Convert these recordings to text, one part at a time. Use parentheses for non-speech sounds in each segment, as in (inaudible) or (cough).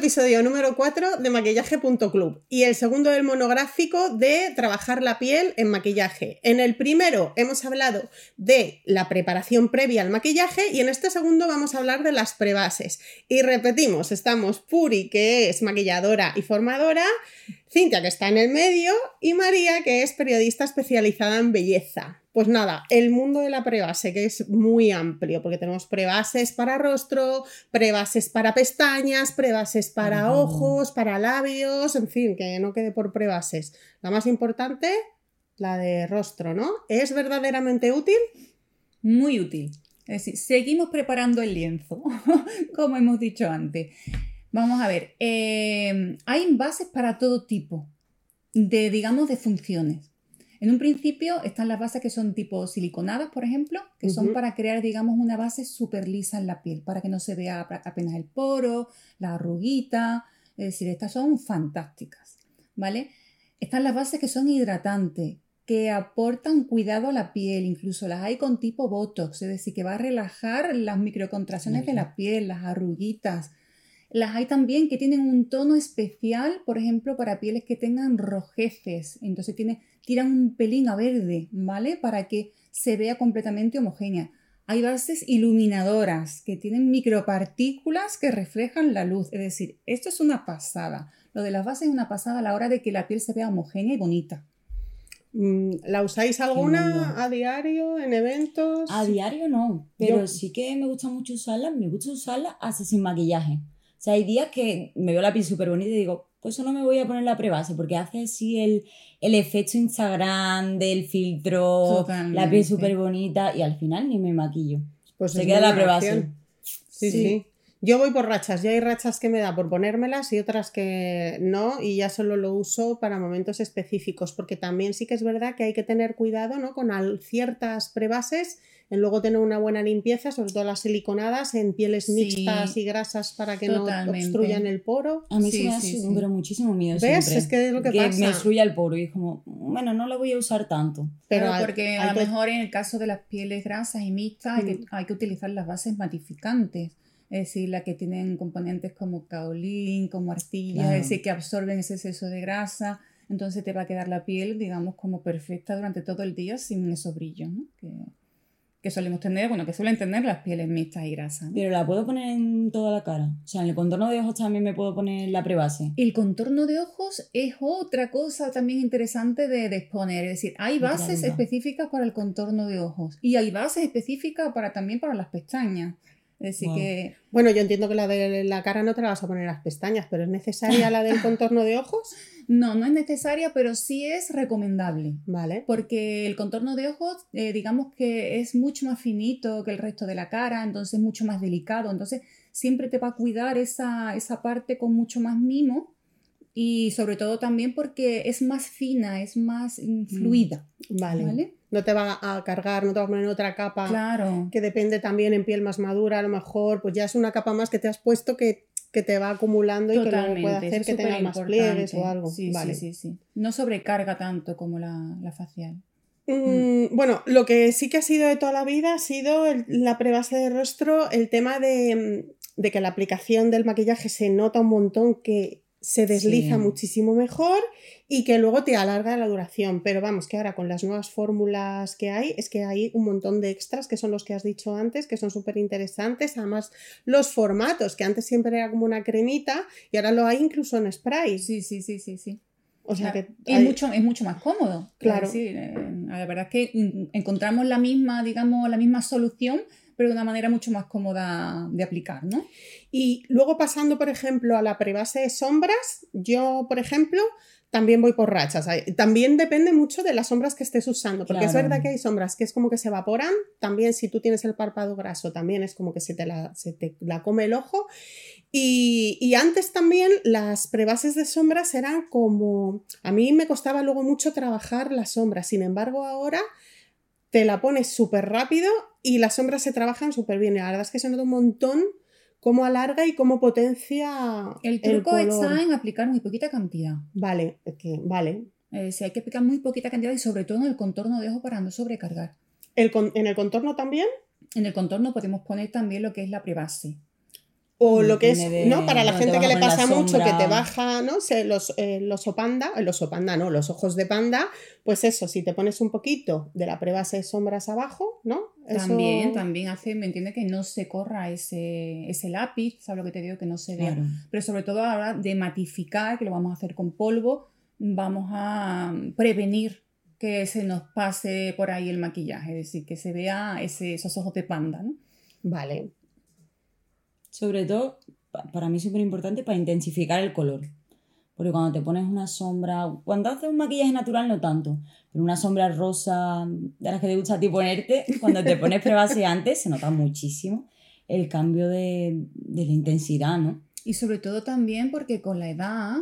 Episodio número 4 de maquillaje.club y el segundo del monográfico de trabajar la piel en maquillaje. En el primero hemos hablado de la preparación previa al maquillaje y en este segundo vamos a hablar de las prebases. Y repetimos, estamos Puri, que es maquilladora y formadora, Cintia, que está en el medio, y María, que es periodista especializada en belleza. Pues nada, el mundo de la prebase, que es muy amplio, porque tenemos prebases para rostro, prebases para pestañas, prebases para ojos, para labios, en fin, que no quede por prebases. La más importante, la de rostro, ¿no? ¿Es verdaderamente útil? Muy útil. Es decir, seguimos preparando el lienzo, (laughs) como hemos dicho antes. Vamos a ver, eh, hay bases para todo tipo de, digamos, de funciones. En un principio están las bases que son tipo siliconadas, por ejemplo, que son para crear, digamos, una base súper lisa en la piel, para que no se vea apenas el poro, la arruguita. Es decir, estas son fantásticas, ¿vale? Están las bases que son hidratantes, que aportan cuidado a la piel, incluso las hay con tipo Botox, es decir, que va a relajar las microcontracciones de la piel, las arruguitas. Las hay también que tienen un tono especial, por ejemplo, para pieles que tengan rojeces. Entonces tiene, tiran un pelín a verde, ¿vale? Para que se vea completamente homogénea. Hay bases iluminadoras que tienen micropartículas que reflejan la luz. Es decir, esto es una pasada. Lo de las bases es una pasada a la hora de que la piel se vea homogénea y bonita. Mm, ¿La usáis alguna a diario, en eventos? A diario no, pero sí que me gusta mucho usarla. Me gusta usarla hasta sin maquillaje. O sea, hay días que me veo la piel súper bonita y digo, pues eso no me voy a poner la prebase porque hace así el, el efecto Instagram del filtro, la piel súper bonita y al final ni me maquillo. Pues se queda la prebase. Sí, sí, Yo voy por rachas, ya hay rachas que me da por ponérmelas y otras que no, y ya solo lo uso para momentos específicos, porque también sí que es verdad que hay que tener cuidado ¿no? con ciertas prebases en luego tener una buena limpieza, sobre todo las siliconadas, en pieles mixtas y grasas para que no obstruyan el poro. A mí sí, me da muchísimo miedo. ¿Ves? Es que es lo que, pasa. me obstruya el poro y es como, bueno, no lo voy a usar tanto. Pero porque a lo mejor en el caso de las pieles grasas y mixtas hay, que, mm. hay que utilizar las bases matificantes. Es decir, las que tienen componentes como caolín, como arcilla, es decir, que absorben ese exceso de grasa entonces te va a quedar la piel, digamos, como perfecta durante todo el día sin esos brillos, ¿no? Que que solemos tener, bueno, que suelen tener las pieles mixtas y grasas. Pero la puedo poner en toda la cara. O sea, en el contorno de ojos también me puedo poner la prebase. El contorno de ojos es otra cosa también interesante de, exponer. Es decir, hay bases específicas para el contorno de ojos y hay bases específicas para también para las pestañas. Decir, que. Bueno, yo entiendo que la de la cara no te la vas a poner las pestañas, pero ¿es necesaria la del (laughs) contorno de ojos? No, no es necesaria, pero sí es recomendable. Vale. Porque el contorno de ojos, eh, digamos que es mucho más finito que el resto de la cara, entonces es mucho más delicado. Entonces, siempre te va a cuidar esa, esa parte con mucho más mimo y sobre todo también porque es más fina, es más mm, fluida. Vale. No te va a cargar, no te va a poner otra capa. Claro. Que depende también en piel más madura, a lo mejor, pues ya es una capa más que te has puesto que, te va acumulando y que puede hacer que tenga más pliegues o algo. Sí, sí, sí, sí, No sobrecarga tanto como la, facial. Mm, bueno, lo que sí que ha sido de toda la vida ha sido la prebase de rostro, el tema de, de que la aplicación del maquillaje se nota un montón que se desliza muchísimo mejor y que luego te alarga la duración. Pero vamos, que ahora con las nuevas fórmulas que hay, es que hay un montón de extras que son los que has dicho antes, que son súper interesantes. Además, los formatos, que antes siempre era como una cremita y ahora lo hay incluso en spray. Sí, sí, sí, sí, sí. O sea que es, mucho, es mucho más cómodo. Claro. Eh, la verdad es que encontramos la misma, digamos, la misma solución, pero de una manera mucho más cómoda de aplicar, ¿no? Y luego pasando, por ejemplo, a la prebase de sombras, yo, por ejemplo, también voy por rachas. También depende mucho de las sombras que estés usando, porque es verdad que hay sombras que es como que se evaporan, también si tú tienes el párpado graso, también es como que se te la, se te la come el ojo. Y, y, antes también las prebases de sombras eran como... A mí me costaba luego mucho trabajar las sombras, sin embargo ahora te la pones súper rápido y las sombras se trabajan súper bien. la verdad es que se nota un montón cómo alarga y cómo potencia. El truco está en aplicar muy poquita cantidad. Vale, que, vale. Eh, si hay que aplicar muy poquita cantidad y sobre todo en el contorno de ojo para no sobrecargar. ¿En el contorno también? En el contorno podemos poner también lo que es la prebase. o lo que es, de ¿no? Para la gente te que le pasa mucho, que te baja, ¿no? Se, los, eh, los opanda, eh, los opanda, no, los ojos de panda, pues eso, si te pones un poquito de la prebase de sombras abajo, ¿no? Eso- También, también hace, me entiende que no se corra ese, ese lápiz, ¿sabes lo que te digo? Que no se vea. Claro. Pero sobre todo a la hora de matificar, que lo vamos a hacer con polvo, vamos a prevenir que se nos pase por ahí el maquillaje, es decir, que se vea ese- esos ojos de panda, ¿no? Vale, Sobre todo, pa- para mí es súper importante para intensificar el color. Porque cuando te pones una sombra, cuando haces un maquillaje natural no tanto, pero una sombra rosa de las que te gusta a ti ponerte, (laughs) cuando te pones prebase antes se nota muchísimo el cambio de, de la intensidad, ¿no? Y sobre todo también porque con la edad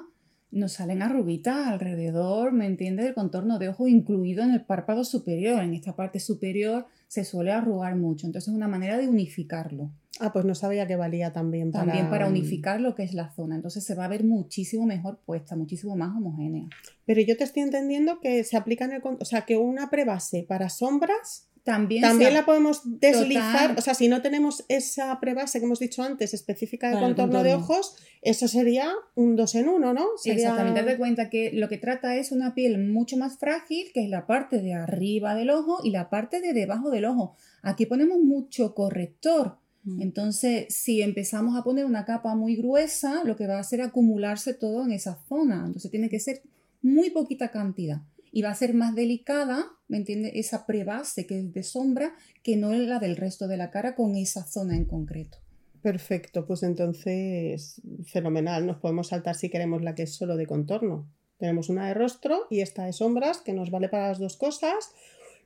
nos salen arruguitas alrededor, ¿me entiendes? Del contorno de ojo, incluido en el párpado superior. En esta parte superior se suele arrugar mucho. Entonces es una manera de unificarlo. ah, pues no sabía que valía también para... También para unificar lo que es la zona. Entonces se va a ver muchísimo mejor puesta, muchísimo más homogénea. Pero yo te estoy entendiendo que se aplica en el... O sea, que una prebase para sombras También, también la podemos deslizar. Total. O sea, si no tenemos esa prebase que hemos dicho antes específica de contorno, de ojos, eso sería un dos en uno, ¿no? Sería... Exactamente, date cuenta que lo que trata es una piel mucho más frágil, que es la parte de arriba del ojo y la parte de debajo del ojo. Aquí ponemos mucho corrector. Mm. Entonces, si empezamos a poner una capa muy gruesa, lo que va a hacer es acumularse todo en esa zona. Entonces, tiene que ser muy poquita cantidad. Y va a ser más delicada, ¿me entiendes? Esa prebase que es de sombra, que no es la del resto de la cara con esa zona en concreto. Perfecto, pues entonces fenomenal. Nos podemos saltar si queremos la que es solo de contorno. Tenemos una de rostro y esta de sombras que nos vale para las dos cosas.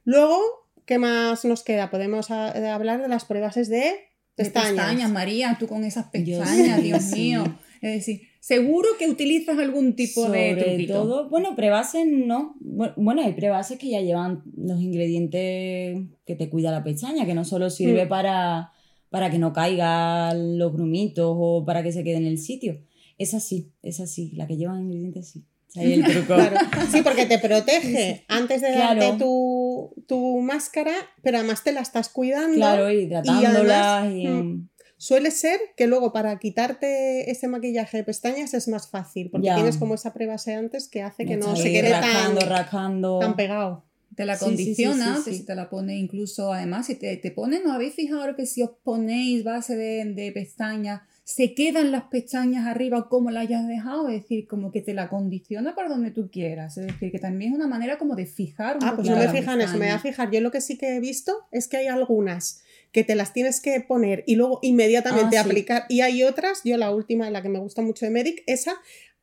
Luego, ¿qué más nos queda? Podemos a- eh, hablar de las prebases de De pestañas. María, tú con esas pestañas, Dios mío. Es decir, seguro que utilizas algún tipo de truquito. todo, bueno, prebases no. Bu- Bueno, hay prebases que ya llevan los ingredientes que te cuida la pestaña, que no solo sirve Mm. para, para que no caigan los grumitos o para que se quede en el sitio. Es así, es así. La que llevan ingredientes sí. O sea, ahí el truco. (laughs) Claro. Sí, porque te protege antes de Claro. darte tu, tu máscara, pero además te la estás cuidando. Claro, hidratándolas y, mm, Suele ser que luego para quitarte ese maquillaje de pestañas es más fácil, porque Ya. tienes como esa prebase antes que hace que no se quede rascando, tan, rascando. tan pegado. Te la Sí, sí, sí, condiciona, sí, te- sí. si te la pone incluso, además, si te, te ponen, ¿no habéis fijado que si os ponéis base de, de pestañas, se quedan las pestañas arriba como la hayas dejado? Es decir, como que te la condiciona para donde tú quieras. Es decir, que también es una manera como de fijar un Ah, pues no me fijan eso, me voy a fijar. Yo lo que sí que he visto es que hay algunas que te las tienes que poner y luego inmediatamente Ah, sí. aplicar. Y hay otras, yo la última, la que me gusta mucho de Medic, esa,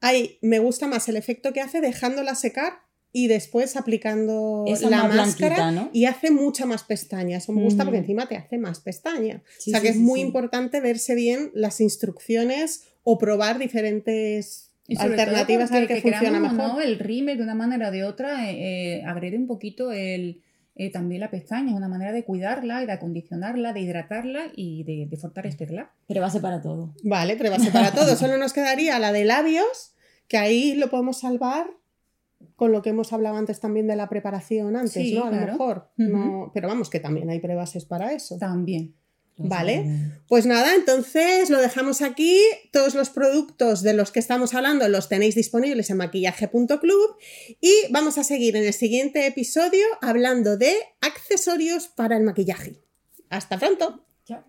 hay, me gusta más el efecto que hace dejándola secar y después aplicando Esa la más máscara ¿no? y hace mucha más pestaña. Eso me gusta porque encima te hace más pestaña. Sí, o sea sí, que es muy sí. importante verse bien las instrucciones o probar diferentes alternativas a ver qué funciona mejor. no, el rímel de una manera o de otra eh, eh, agrede un poquito el, eh, también la pestaña. Es una manera de cuidarla y de acondicionarla, de hidratarla y de, de fortalecerla. Prebase para todo. Vale, prebase para todo. Solo nos quedaría la de labios, que ahí lo podemos salvar con lo que hemos hablado antes también de la preparación antes, Sí, ¿no? A lo mejor. No, pero vamos, que también hay prebases para eso. También. Vale. Pues nada, entonces lo dejamos aquí. Todos los productos de los que estamos hablando los tenéis disponibles en maquillaje.club y vamos a seguir en el siguiente episodio hablando de accesorios para el maquillaje. Hasta pronto. Chao.